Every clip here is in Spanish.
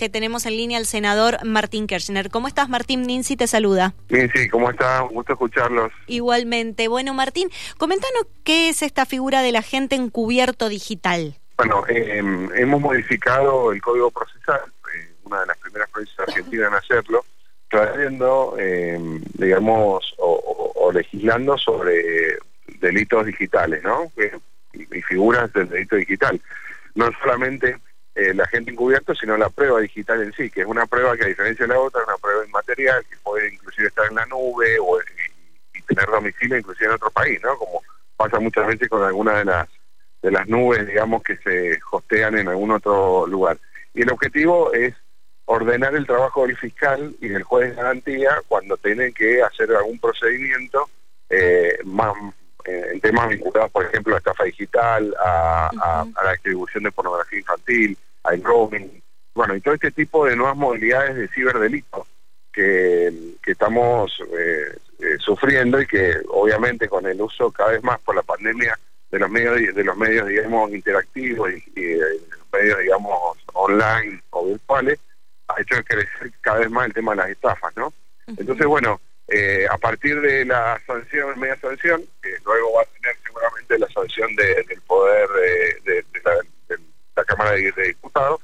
que tenemos en línea al senador Martín Kirchner. ¿Cómo estás, Martín? Ninsi te saluda. Ninsi, ¿cómo estás? Un gusto escucharlos. Igualmente. Bueno, Martín, comentanos qué es esta figura del agente encubierto digital. Bueno, em, hemos modificado el código procesal, eh, una de las primeras provincias argentinas en hacerlo, trayendo, em, digamos, o, legislando sobre delitos digitales, ¿no? y figuras del delito digital. No solamente eh, el agente encubierto, sino la prueba digital en sí, que es una prueba que a diferencia de la otra es una prueba inmaterial que puede inclusive estar en la nube o, y, y tener domicilio inclusive en otro país, ¿no? Como pasa muchas veces con alguna de las de las nubes, digamos, que se hostean en algún otro lugar. Y el objetivo es ordenar el trabajo del fiscal y del juez de garantía cuando tienen que hacer algún procedimiento eh, más eh, en temas vinculados, por ejemplo, a estafa digital, a, la distribución de pornografía infantil, al roaming, bueno, y todo este tipo de nuevas modalidades de ciberdelito que, que estamos eh, sufriendo y que obviamente con el uso cada vez más por la pandemia de los medios de los medios digamos interactivos y, de los medios digamos online o virtuales ha hecho crecer cada vez más el tema de las estafas no entonces bueno eh, a partir de la sanción media sanción que luego va a tener seguramente la sanción del poder de, la, cámara de, diputados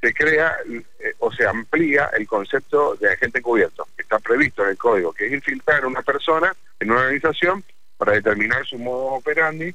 se crea eh, o se amplía el concepto de agente encubierto que está previsto en el código que es infiltrar a una persona en una organización para determinar su modo operandi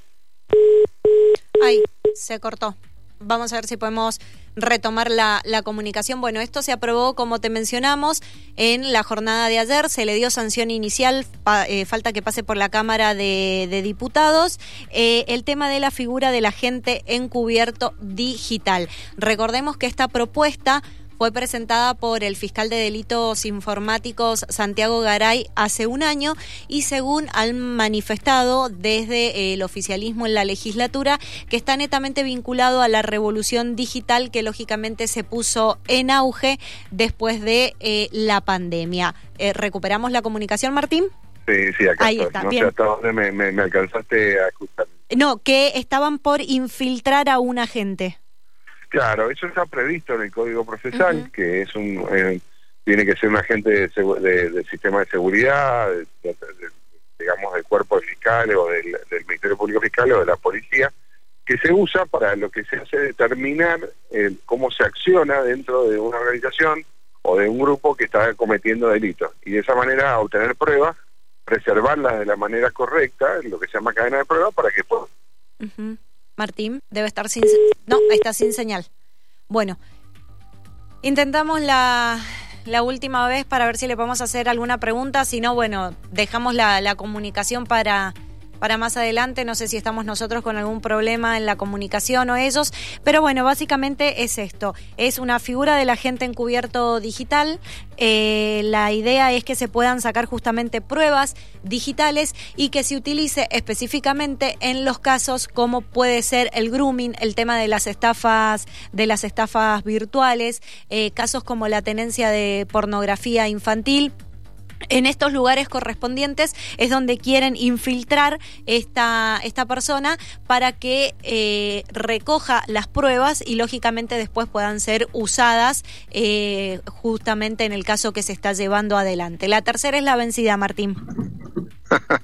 Ay, se cortó. Vamos a ver si podemos retomar la, comunicación. Bueno, esto se aprobó, como te mencionamos, en la jornada de ayer. Se le dio sanción inicial, eh, falta que pase por la Cámara de, Diputados. Eh, el tema de la figura del agente encubierto digital. Recordemos que esta propuesta fue presentada por el fiscal de delitos informáticos Santiago Garay hace un año y según han manifestado desde el oficialismo en la legislatura que está netamente vinculado a la revolución digital que lógicamente se puso en auge después de eh, la pandemia. Eh, ¿Recuperamos la comunicación, Martín? Sí, sí, acá Ahí está, no sé hasta dónde me, me alcanzaste a escuchar. No, que estaban por infiltrar a un agente. Claro, eso está previsto en el Código Procesal, que es un eh, tiene que ser un agente de, del sistema de seguridad, digamos del cuerpo de fiscales o del, Ministerio Público Fiscal o de la policía, que se usa para lo que se hace determinar cómo se acciona dentro de una organización o de un grupo que está cometiendo delitos. Y de esa manera obtener pruebas, preservarlas de la manera correcta, lo que se llama cadena de pruebas, para que puedan... Martín debe estar sin... No, está sin señal. Bueno, intentamos la, la última vez para ver si le podemos hacer alguna pregunta. Si no, bueno, dejamos la, la comunicación para para más adelante. No sé si estamos nosotros con algún problema en la comunicación o ellos, pero bueno, básicamente es esto. Es una figura del agente encubierto digital. Eh, la idea es que se puedan sacar justamente pruebas digitales y que se utilice específicamente en los casos como puede ser el grooming, el tema de las estafas, de las estafas virtuales, eh, casos como la tenencia de pornografía infantil en estos lugares correspondientes es donde quieren infiltrar esta, esta persona para que eh, recoja las pruebas y lógicamente después puedan ser usadas eh, justamente en el caso que se está llevando adelante. La tercera es la vencida, Martín.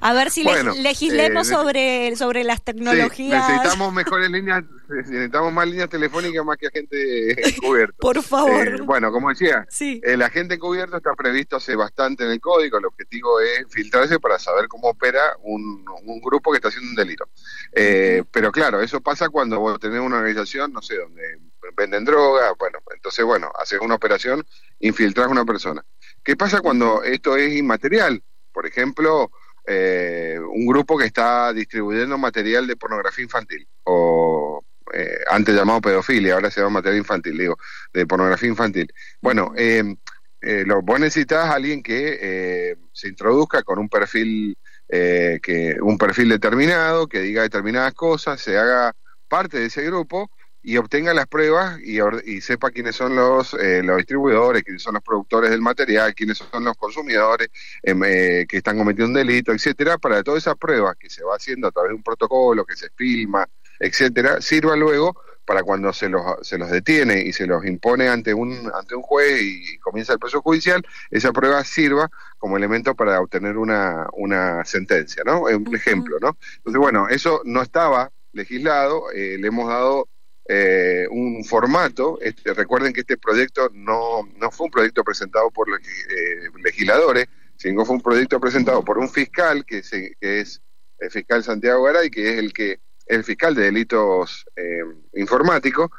A ver si legislemos eh, sobre, sobre las tecnologías. necesitamos mejores líneas, necesitamos más líneas telefónicas más que agente encubierto. Por favor. Eh, bueno, como decía, el agente encubierto está previsto hace bastante en el código. El objetivo es filtrarse para saber cómo opera un, grupo que está haciendo un delito. Eh, pero claro, eso pasa cuando vos tenés una organización, no sé, donde venden droga, bueno, entonces, bueno, haces una operación, infiltras a una persona. ¿Qué pasa cuando esto es inmaterial? Por ejemplo, eh, un grupo que está distribuyendo material de pornografía infantil o eh, antes llamado pedofilia, ahora se llama material infantil, digo, de pornografía infantil. Bueno, eh, eh lo, vos necesitas alguien que se introduzca con un perfil que un perfil determinado, que diga determinadas cosas, se haga parte de ese grupo y obtenga las pruebas y, y sepa quiénes son los, eh, los distribuidores, quiénes son los productores del material, quiénes son los consumidores em, eh, que están cometiendo un delito, etcétera, para todas esas pruebas que se va haciendo a través de un protocolo, que se filma, etcétera, sirva luego para cuando se los, se los detiene y se los impone ante un, ante un juez y comienza el proceso judicial, esa prueba sirva como elemento para obtener una, una sentencia, ¿no? Un ejemplo, ¿no? Entonces, bueno, eso no estaba legislado, eh, le hemos dado eh, un formato. Este, recuerden que este proyecto no, no fue un proyecto presentado por los eh, legisladores, sino fue un proyecto presentado por un fiscal que, se, que es el fiscal Santiago Garay, que es el que el fiscal de delitos eh, informáticos,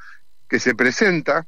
que se presenta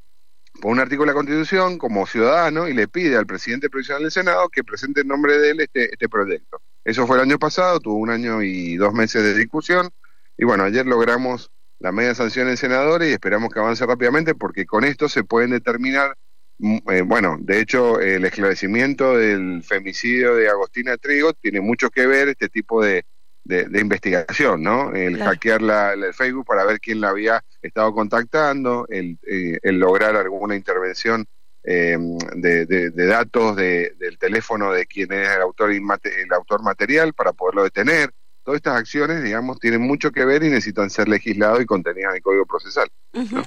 por un artículo de la Constitución como ciudadano y le pide al presidente provisional del Senado que presente en nombre de él este, este proyecto. Eso fue el año pasado, tuvo un año y dos meses de discusión y bueno, ayer logramos la media sanción en senadores y esperamos que avance rápidamente porque con esto se pueden determinar, mm, eh, bueno, de hecho el esclarecimiento del femicidio de Agostina Trigo tiene mucho que ver este tipo de, de, investigación, ¿no? El hackear la, el Facebook para ver quién la había estado contactando, el, eh, el lograr alguna intervención eh, de, de, datos del teléfono de quien es el autor, el autor material para poderlo detener todas estas acciones, digamos, tienen mucho que ver y necesitan ser legislados y contenidas en el Código Procesal.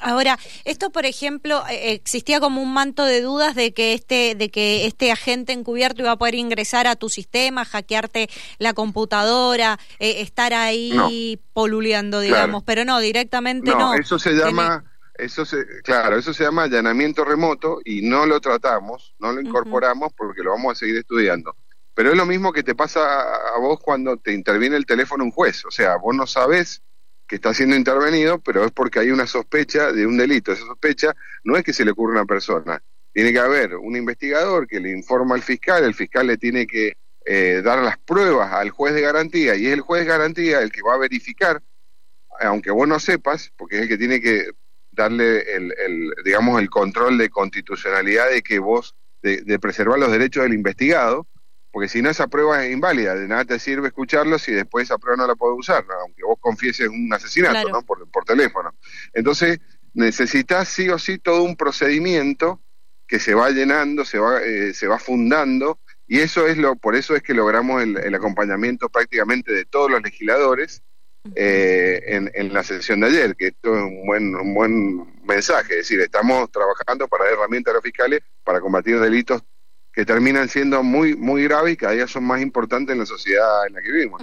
Ahora, esto, por ejemplo, eh, existía como un manto de dudas de que este, de que este agente encubierto iba a poder ingresar a tu sistema, hackearte la computadora, eh, estar ahí poluleando, digamos, pero no, directamente no. No, eso se llama... Eso se, claro, eso se llama allanamiento remoto y no lo tratamos, no lo incorporamos porque lo vamos a seguir estudiando. Pero es lo mismo que te pasa a vos cuando te interviene el teléfono un juez. O sea, vos no sabés que está siendo intervenido, pero es porque hay una sospecha de un delito. Esa sospecha no es que se le ocurra a una persona. Tiene que haber un investigador que le informa al fiscal, el fiscal le tiene que eh, dar las pruebas al juez de garantía y es el juez de garantía el que va a verificar, aunque vos no sepas, porque es el que tiene que darle el, el digamos, el control de constitucionalidad de que vos, de, de preservar los derechos del investigado, porque si no esa prueba es inválida, de nada te sirve escucharlo si después esa prueba no la puedo usar, aunque vos confieses un asesinato ¿no? por, por teléfono. Entonces necesitas sí o sí todo un procedimiento que se va llenando, se va, eh, se va fundando, y eso es lo, por eso es que logramos el, acompañamiento prácticamente de todos los legisladores eh, en, en, la sesión de ayer, que esto es un buen, un buen mensaje, es decir, estamos trabajando para dar herramientas a los fiscales para combatir delitos que terminan siendo muy muy graves y cada día son más importantes en la sociedad en la que vivimos.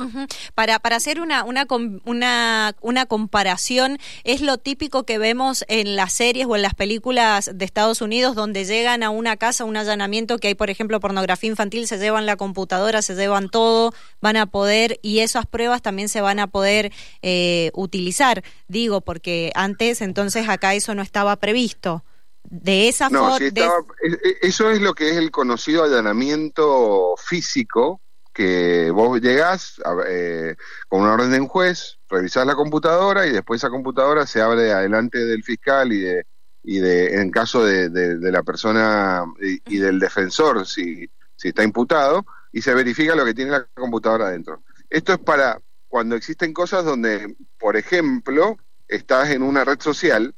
Para para hacer una una una una comparación es lo típico que vemos en las series o en las películas de Estados Unidos donde llegan a una casa un allanamiento que hay por ejemplo pornografía infantil se llevan la computadora se llevan todo van a poder y esas pruebas también se van a poder eh, utilizar digo porque antes entonces acá eso no estaba previsto de esa forma. Eso es lo que es el conocido allanamiento físico, que vos llegás eh, con una orden de un juez, revisás la computadora y después esa computadora se abre adelante del fiscal y de, y de en caso de, de, la persona y, del defensor, si, si está imputado, y se verifica lo que tiene la computadora adentro. Esto es para cuando existen cosas donde, por ejemplo, estás en una red social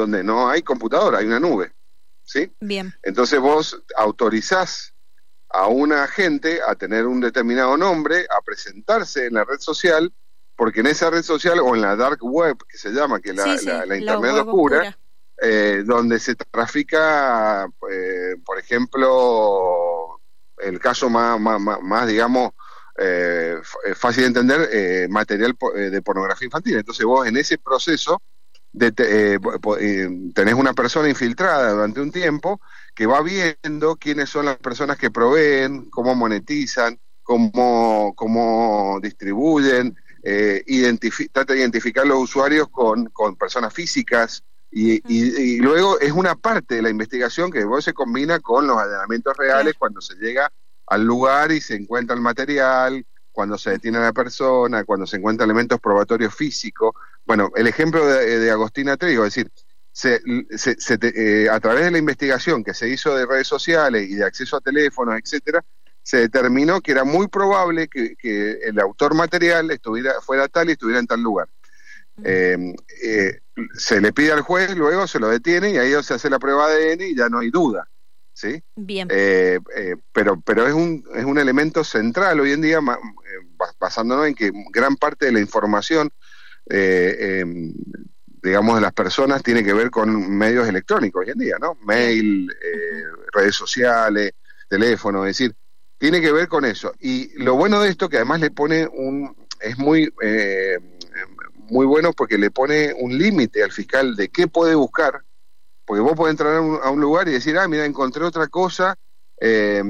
donde no hay computadora, hay una nube. ¿Sí? Bien. Entonces vos autorizás a un agente a tener un determinado nombre, a presentarse en la red social, porque en esa red social o en la dark web, que se llama, que la, la, internet oscura, Eh, donde se trafica, eh, por ejemplo, el caso más, más, más digamos, eh, fácil de entender, eh, material eh, de pornografía infantil. Entonces vos en ese proceso de, eh, eh, tenés una persona infiltrada durante un tiempo que va viendo quiénes son las personas que proveen, cómo monetizan, cómo, cómo distribuyen, eh, trata de identificar los usuarios con, con personas físicas y, y, luego es una parte de la investigación que después se combina con los allanamientos reales cuando se llega al lugar y se encuentra el material, cuando se detiene a la persona, cuando se encuentran elementos probatorios físicos. Bueno, el ejemplo de, Agostina Trigo, es decir, se, eh, a través de la investigación que se hizo de redes sociales y de acceso a teléfonos, etcétera, se determinó que era muy probable que, el autor material estuviera fuera tal y estuviera en tal lugar. Eh, eh, se le pide al juez, luego se lo detiene y ahí se hace la prueba de ADN y ya no hay duda. ¿Sí? Bien. Eh, eh, pero pero es, un, es un elemento central hoy en día, eh, basándonos en que gran parte de la información em, digamos, de las personas tiene que ver con medios electrónicos hoy en día, ¿no? Mail, eh, redes sociales, teléfono, es decir, tiene que ver con eso. Y lo bueno de esto, que además le pone un, es muy, eh, muy bueno porque le pone un límite al fiscal de qué puede buscar, porque vos podés entrar a un, lugar y decir, ah, mira, encontré otra cosa eh,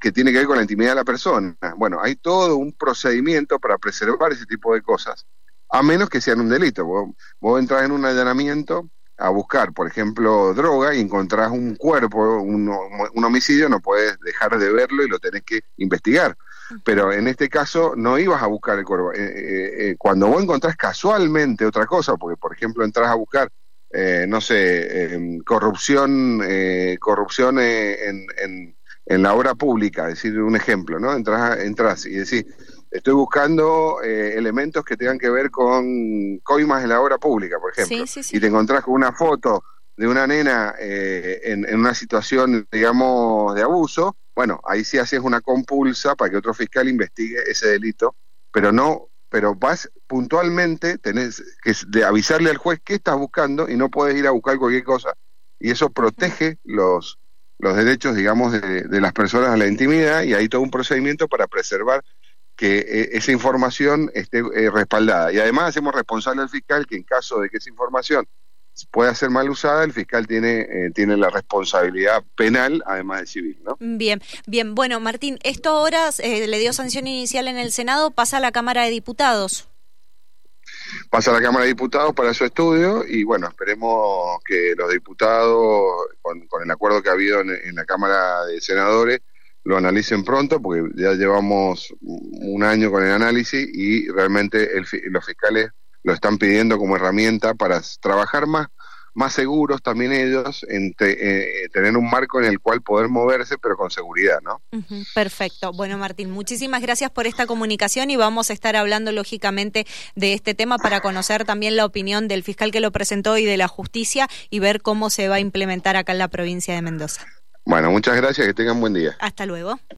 que tiene que ver con la intimidad de la persona. Bueno, hay todo un procedimiento para preservar ese tipo de cosas, a menos que sean un delito. Vos, vos entras en un allanamiento a buscar, por ejemplo, droga y encontrás un cuerpo, un, un homicidio, no puedes dejar de verlo y lo tenés que investigar pero en este caso no ibas a buscar el cuerpo. Eh, eh, eh, cuando vos encontrás casualmente otra cosa, porque por ejemplo entras a buscar, no sé, em, corrupción, corrupción en, en, en, la obra pública, decir un ejemplo, ¿no? Entras, entras y decís, estoy buscando elementos que tengan que ver con coimas en la obra pública, por ejemplo, y te encontrás con una foto de una nena en, en una situación, digamos, de abuso, bueno, ahí sí haces una compulsa para que otro fiscal investigue ese delito, pero no, pero vas puntualmente, tenés que de avisarle al juez qué estás buscando y no puedes ir a buscar cualquier cosa. Y eso protege los, los derechos, digamos, de, las personas a la intimidad y hay todo un procedimiento para preservar que eh, esa información esté eh, respaldada. Y además hacemos responsable al fiscal que en caso de que esa información pueda ser mal usada, el fiscal tiene, eh, tiene la responsabilidad penal, además de civil. ¿no? Bien, bien. Bueno, Martín, esto ahora le dio sanción inicial en el Senado, pasa a la Cámara de Diputados. Pasa a la Cámara de Diputados para su estudio y bueno, esperemos que los diputados, con, el acuerdo que ha habido en, la Cámara de Senadores, lo analicen pronto, porque ya llevamos un año con el análisis y realmente los fiscales lo están pidiendo como herramienta para trabajar más, más seguros también ellos, en eh, tener un marco en el cual poder moverse, pero con seguridad, ¿no? perfecto. Bueno, Martín, muchísimas gracias por esta comunicación y vamos a estar hablando lógicamente de este tema para conocer también la opinión del fiscal que lo presentó y de la justicia y ver cómo se va a implementar acá en la provincia de Mendoza. Bueno, muchas gracias, que tengan buen día. Hasta luego.